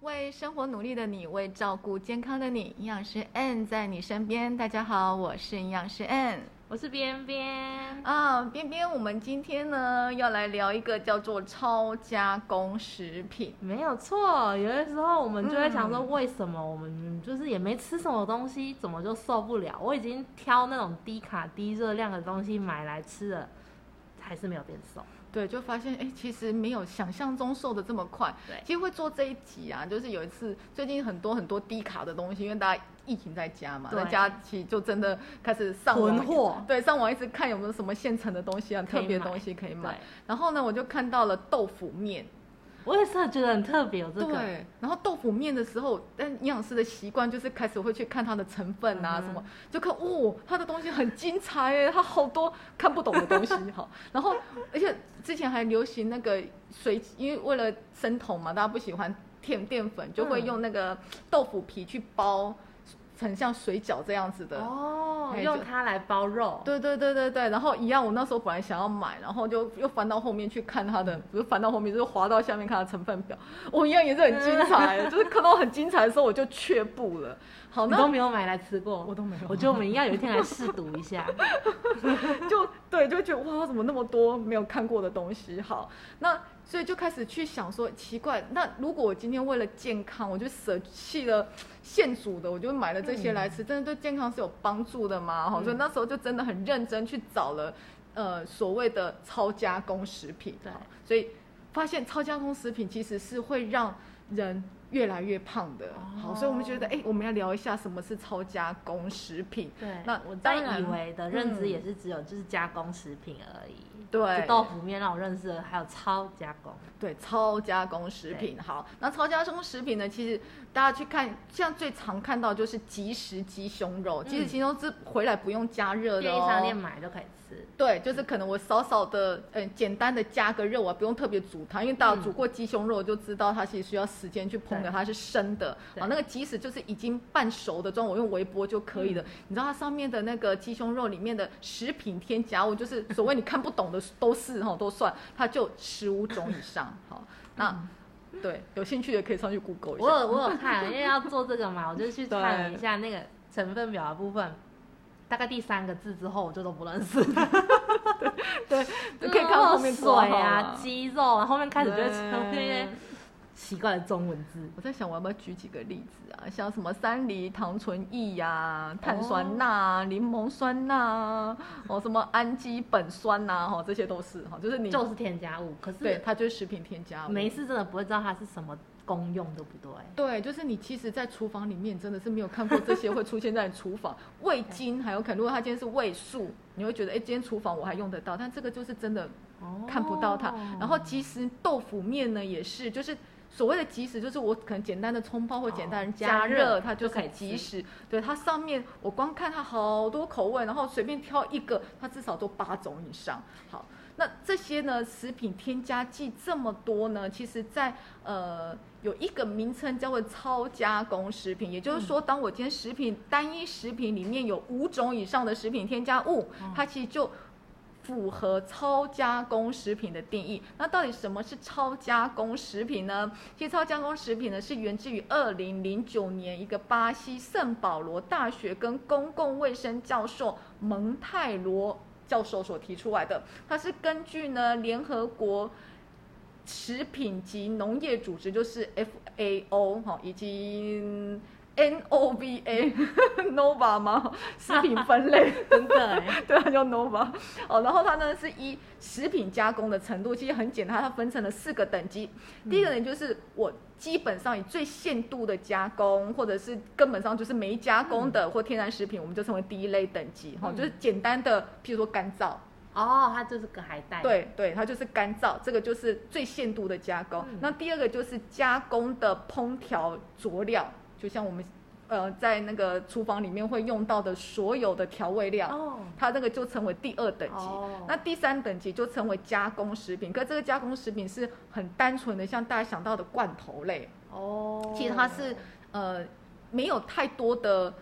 为生活努力的你，为照顾健康的你，营养师 N 在你身边。大家好，我是营养师 N。我是边边啊，边边，我们今天呢要来聊一个叫做超加工食品。没有错，有的时候我们就会想说，为什么我们就是也没吃什么东西，怎么就受不了？我已经挑那种低卡低热量的东西买来吃了，还是没有变瘦。对，就发现哎，其实没有想象中瘦的这么快。对，其实会做这一集啊，就是有一次最近很多很多低卡的东西，因为大家疫情在家嘛，在家其实就真的开始上网，货，对，上网一直看有没有什么现成的东西啊，特别东西可以买。然后呢，我就看到了豆腐面。我也是觉得很特别，有这个。对，然后豆腐面的时候，但营养师的习惯就是开始会去看它的成分啊什么，就看哦，它的东西很精彩哎，它好多看不懂的东西哈。然后，而且之前还流行那个水，因为为了生酮嘛，大家不喜欢添淀粉，就会用那个豆腐皮去包。很像水饺这样子的哦，用它来包肉。对对对对对，然后一样，我那时候本来想要买，然后就又翻到后面去看它的，不是翻到后面，就是滑到下面看它成分表。我一样也是很精彩，就是看到很精彩的时候我就却步了。好，你都没有买来吃过，我都没有。我觉得我们应该有一天来试读一下。就对，就觉得哇，怎么那么多没有看过的东西？好，那。所以就开始去想说，奇怪，那如果我今天为了健康，我就舍弃了现煮的，我就买了这些来吃，真的对健康是有帮助的吗？哈，所以那时候就真的很认真去找了，呃，所谓的超加工食品。对，所以发现超加工食品其实是会让人越来越胖的。好，所以我们觉得，哎，我们要聊一下什么是超加工食品。对，那我当以为的认知也是只有就是加工食品而已。对，豆腐面让我认识了，还有超加工。对，超加工食品。好，那超加工食品呢？其实大家去看，像最常看到就是即食鸡胸肉，即食鸡胸肉是回来不用加热的，便利商店买就可以吃。对，就是可能我少少的，嗯，简单的加个肉啊，不用特别煮它，因为大家煮过鸡胸肉就知道，它其实需要时间去烹的，它是生的。啊，那个即使就是已经半熟的状，我用微波就可以了。你知道它上面的那个鸡胸肉里面的食品添加物，就是所谓你看不懂的都是哈，都算，它就十五种以上。好，那对有兴趣的可以上去 Google 一下。我有我有看，因为要做这个嘛，我就去看了一下那个成分表的部分。大概第三个字之后，我就都不认识。对，就 可以看后面水啊、肌肉，后面开始就会出现奇怪的中文字。我在想，我要不要举几个例子啊？像什么三梨糖醇液呀、碳酸钠、柠檬酸钠，哦，什么氨基苯酸呐，哈，这些都是哈，就是你就是添加物。可是对，它就是食品添加物。没事，真的不会知道它是什么。功用对不对？对，就是你其实，在厨房里面真的是没有看过这些会出现在厨房。味精还有可能，如果它今天是味素，你会觉得，哎，今天厨房我还用得到。但这个就是真的看不到它。然后其实豆腐面呢，也是，就是所谓的即食，就是我可能简单的冲泡或简单加热，它就可以即食。对，它上面我光看它好多口味，然后随便挑一个，它至少都八种以上。好。那这些呢？食品添加剂这么多呢？其实，在呃有一个名称叫做超加工食品，也就是说，当我今天食品单一食品里面有五种以上的食品添加物，它其实就符合超加工食品的定义。那到底什么是超加工食品呢？其实超加工食品呢是源自于二零零九年一个巴西圣保罗大学跟公共卫生教授蒙泰罗。教授所提出来的，它是根据呢联合国食品及农业组织，就是 FAO 哈，以及 NOVA Nova 吗？食品分类 真的，对，它叫 Nova 哦。然后它呢是以食品加工的程度，其实很简单，它分成了四个等级。第一个呢就是我。基本上以最限度的加工，或者是根本上就是没加工的或天然食品，我们就称为第一类等级，哈，就是简单的，譬如说干燥。哦，它就是个海带。对对，它就是干燥，这个就是最限度的加工。那第二个就是加工的烹调佐料，就像我们。呃，在那个厨房里面会用到的所有的调味料，它这个就称为第二等级。那第三等级就称为加工食品。可这个加工食品是很单纯的，像大家想到的罐头类。哦，其实它是呃没有太多的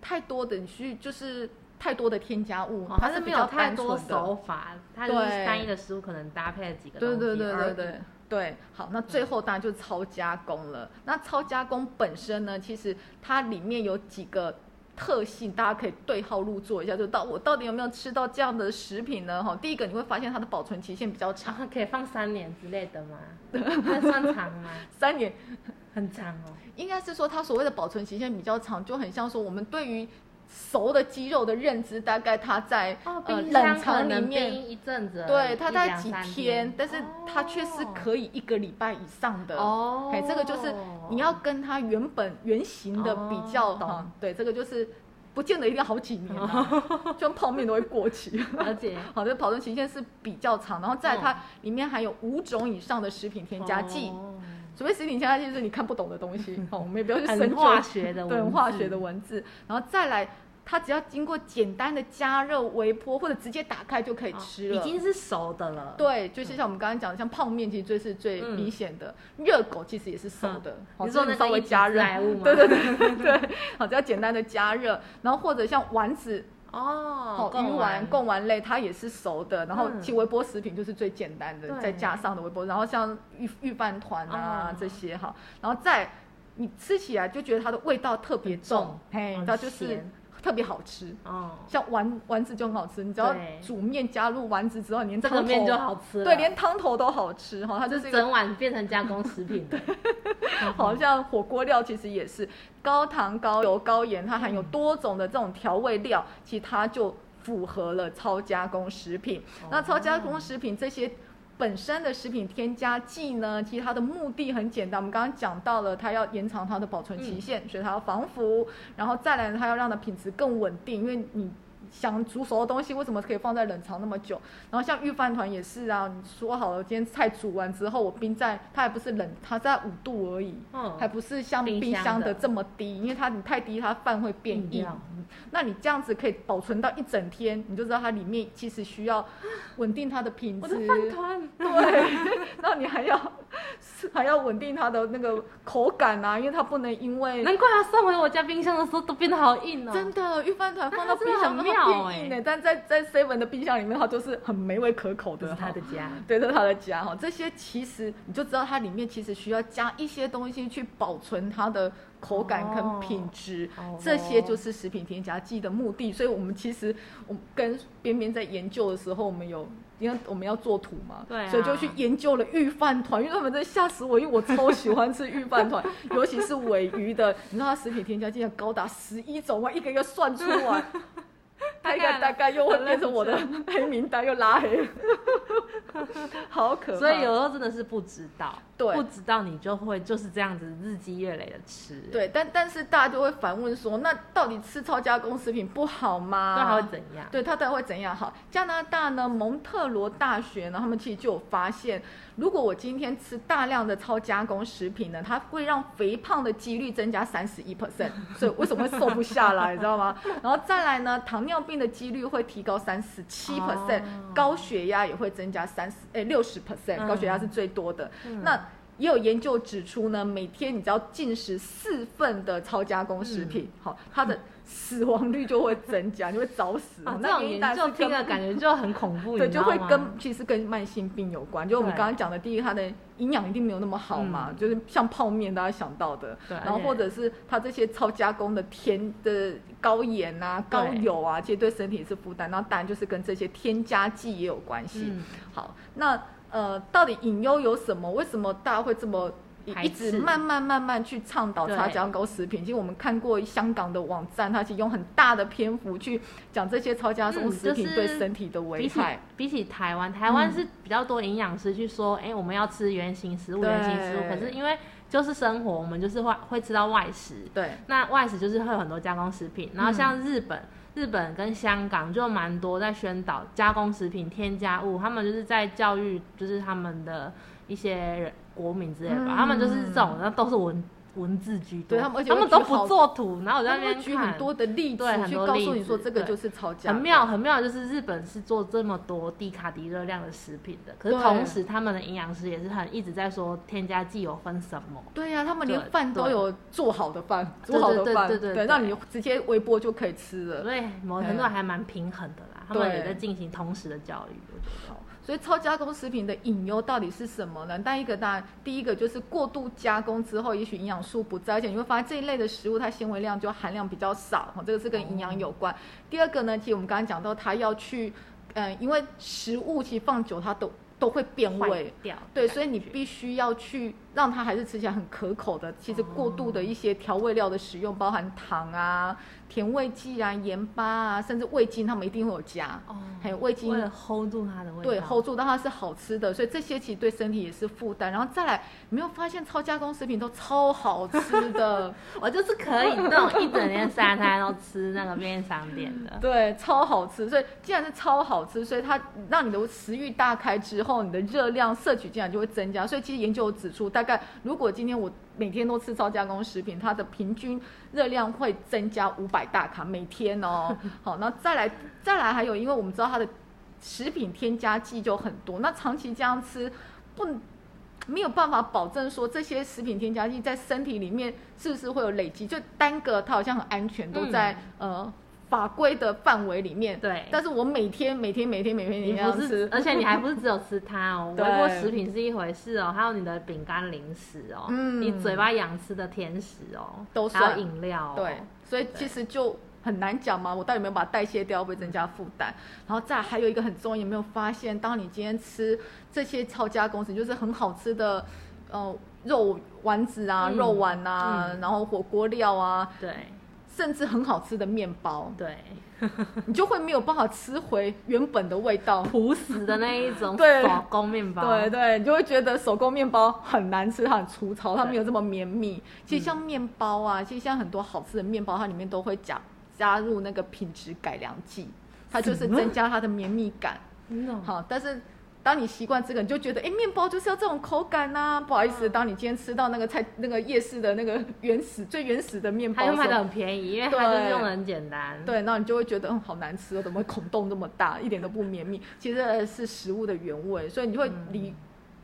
太多的你去就是。太多的添加物，哦它是没有太多。手法，它就是对单一的食物可能搭配了几个对东西对对对而已对对，好，那最后当然就是超加工了。那超加工本身呢，其实它里面有几个特性，大家可以对号入座一下，就到我到底有没有吃到这样的食品呢？哈，第一个你会发现它的保存期限比较长，啊，可以放三年之类的吗？那算长吗？三年，很长哦。应该是说它所谓的保存期限比较长，就很像说我们对于熟的鸡肉的认知，大概它在、哦，呃冷藏里面。一阵子，对，它在几天，但是它却是哦可以一个礼拜以上的。哦，哎，这个就是你要跟它原本原型的比较哈、对，这个就是不见得一定要好几年啊，就像泡面都会过期。而且 好的，保存期限是比较长，然后再来嗯它里面含有五种以上的食品添加剂。哦所谓食品添加剂就是你看不懂的东西，哦，我们也不要去深化学的对，很化学的文字，然后再来。它只要经过简单的加热、微波或者直接打开就可以吃了，哦已经是熟的了。对，就是像我们刚刚讲的，像泡面其实最是最嗯明显的，热狗其实也是熟的，好，你说只是稍微加热，对对对对，好，只要简单的加热，然后或者像丸子，哦，，鱼丸、贡丸类它也是熟的，然后嗯。其实微波食品就是最简单的，再加上的微波，然后像玉玉饭团啊哦。这些哈，然后再你吃起来就觉得它的味道特别重重，嘿，它就是咸特别好吃。哦，像丸丸子就很好吃，你只要对煮面加入丸子之后，连这汤头就好吃了。对，连汤头都好吃哈，它就就是是一个整碗变成加工食品的。好像火锅料其实也是高糖、高油、高盐，它含有多种的这种调味料，其实它就符合了超加工食品。那超加工食品这些。本身的食品添加剂呢，其实它的目的很简单，我们刚刚讲到了，它要延长它的保存期限，所以它要防腐，然后再来呢，它要让它品质更稳定，因为你想煮熟的东西，为什么可以放在冷藏那么久？然后像御饭团也是啊，你说好了，今天菜煮完之后，我冰在它还不是冷，它在五度而已，嗯还不是像冰箱的的这么低，因为它你太低，它饭会变硬。那你这样子可以保存到一整天，你就知道它里面其实需要稳定它的品我的质，饭团，对，然后你还要还要稳定它的那个口感啊，因为它不能因为难怪它送回我家冰箱的时候都变得好硬哦。真的御饭团放到冰箱它很妙欸变硬呢，但在在 seven 的冰箱里面，它就是很美味可口的哈。这是他的家。对，这是它的家哈。这些其实你就知道它里面其实需要加一些东西去保存它的口感跟品质，哦这些就是食品添加剂的目的。所以我们其实我们跟边边在研究的时候，我们有。因为我们要做图嘛，对啊所以就去研究了御饭团，因为他们真的吓死我，因为我超喜欢吃御饭团，尤其是尾鱼的，你知道它食品添加剂高达十一种，我一个一个算出来，大概大概又会变成我的黑名单，又拉黑了，好可怕。所以有时候真的是不知道，对不知道你就会就是这样子日积月累的吃，，对，但但是大家就会反问说，那到底吃超加工食品不好吗？那还会怎样？对，它到底会怎样？好，加拿大呢，蒙特罗大学呢，他们其实就有发现，如果我今天吃大量的超加工食品呢，它会让肥胖的几率增加三十一 percent，所以为什么会瘦不下来，你知道吗？然后再来呢，糖尿病的几率会提高三十七 percent，哦高血压也会增加三十哎六十 percent，嗯高血压是最多的。嗯那也有研究指出呢，每天你只要进食四份的超加工食品，嗯好，它的死亡率就会增加，你会早死。啊，这那种研究听了感觉就很恐怖，对，就会跟其实跟慢性病有关。就我们对刚刚讲的，第一，它的营养一定没有那么好嘛，嗯就是像泡面大家想到的，对然后或者是它这些超加工的甜的高盐啊、高油啊，其实对身体是负担。然后当然就是跟这些添加剂也有关系。嗯好，那呃，到底隐忧有什么？为什么大家会这么一一直慢慢慢慢去倡导对超加工食品？其实我们看过香港的网站，它其实用很大的篇幅去讲这些超加工嗯食品对身体的危比起害。比起台湾，台湾嗯是比较多营养师去说，哎、我们要吃原形食物，原形食物。可是因为就是生活，我们就是会会吃到外食，对，那外食就是会有很多加工食品，然后像日本。日本跟香港就蛮多在宣导加工食品添加物，他们就是在教育，就是他们的一些人国民之类的吧，嗯。他们就是这种，那都是文文字居多，对他们而且他们都不做图，然后我在那边举很多的例子去告诉你说这个就是超加工很妙，很妙，就是日本是做这么多低卡低热量的食品的，可是同时他们的营养师也是很一直在说添加剂有分什么。对呀、他们连饭都有做好的饭，做好的饭，对对对让你直接微波就可以吃了。所以某程度还蛮平衡的啦，他们也在进行同时的教育，我觉得。所以超加工食品的隐忧到底是什么呢？但一个当然，第一个就是过度加工之后，也许营养素不在，而且你会发现这一类的食物它纤维量就含量比较少，哦，这个是跟营养有关。第二个呢，其实我们刚刚讲到，它要去，嗯、因为食物其实放久它都都会变味，掉，对，所以你必须要去让它还是吃起来很可口的。其实过度的一些调味料的使用，包含糖啊、甜味剂啊、盐巴啊，甚至味精，他们一定会有加。哦，还有味精为了 hold 住它的味道，对，hold 住，让它是好吃的，所以这些其实对身体也是负担。然后再来，你没有发现超加工食品都超好吃的？我就是可以那种一整天三餐都吃那个便利商店的。对，超好吃。所以既然是超好吃，所以它让你的食欲大开之后，你的热量摄取竟然就会增加。所以其实研究指出，大概如果今天我每天都吃超加工食品，它的平均热量会增加五百大卡每天哦。好，那再来再来还有，因为我们知道它的食品添加剂就很多，那长期这样吃不。没有办法保证说这些食品添加剂在身体里面是不是会有累积，就单个它好像很安全，都在、呃法规的范围里面。对。但是我每天每天每天每天你要吃，，而且你还不是只有吃它哦，对。微波食品是一回事哦，还有你的饼干、零食哦，嗯。你嘴巴痒吃的甜食哦，还有饮料哦，对，所以其实就很难讲嘛，我到底有没有把它代谢掉，会增加负担？然后再来还有一个很重要，有没有发现，当你今天吃这些超加工食，就是很好吃的，呃，肉丸子啊、嗯。肉丸啊，嗯。然后火锅料啊，对甚至很好吃的面包，对，你就会没有办法吃回原本的味道。朴实的那一种对。手工面包，对对，你就会觉得手工面包很难吃，它很粗糙，它没有这么绵密。其实像面包啊，其实像很多好吃的面包，它里面都会加加入那个品质改良剂，它就是增加它的绵密感。真的哦，好，但是当你习惯这个，你就觉得，哎，面包就是要这种口感呐、不好意思，嗯当你今天吃到那个菜那个夜市的那个原始最原始的面包卖的很便宜，因为它就是用的很简单，对，那你就会觉得嗯好难吃哦，怎么会孔洞这么大，一点都不绵密？其实是食物的原味，所以你会嗯。离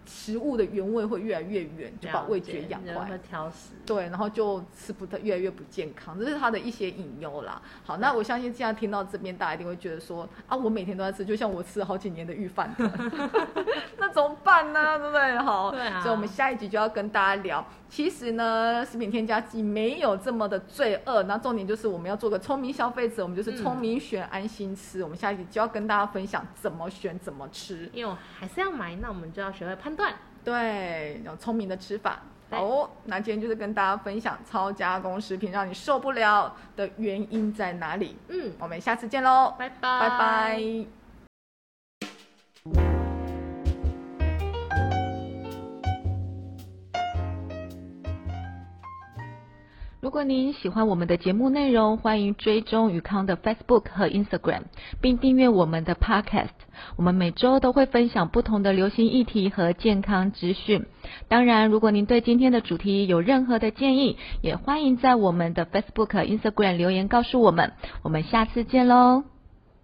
食物的原味会越来越远，就把味觉养坏。挑食，对，然后就吃不太越来越不健康，这是他的一些隐忧啦。好，那我相信现在听到这边，大家一定会觉得说啊，我每天都在吃，就像我吃了好几年的预饭团，那怎么办呢？对不对？好，对啊所以我们下一集就要跟大家聊，其实呢，食品添加剂没有这么的罪恶，那重点就是我们要做个聪明消费者，我们就是嗯聪明选，安心吃。我们下一集就要跟大家分享怎么选，怎么吃。因为我还是要买，那我们就要学会判断。对，有聪明的吃法。好哦，那今天就是跟大家分享超加工食品让你受不了的原因在哪里。嗯，我们下次见喽，拜拜，拜拜。如果您喜欢我们的节目内容，欢迎追踪宇康的 Facebook 和 Instagram，并订阅我们的 Podcast。我们每周都会分享不同的流行议题和健康资讯。当然，如果您对今天的主题有任何的建议，也欢迎在我们的 Facebook、Instagram 留言告诉我们。我们下次见喽！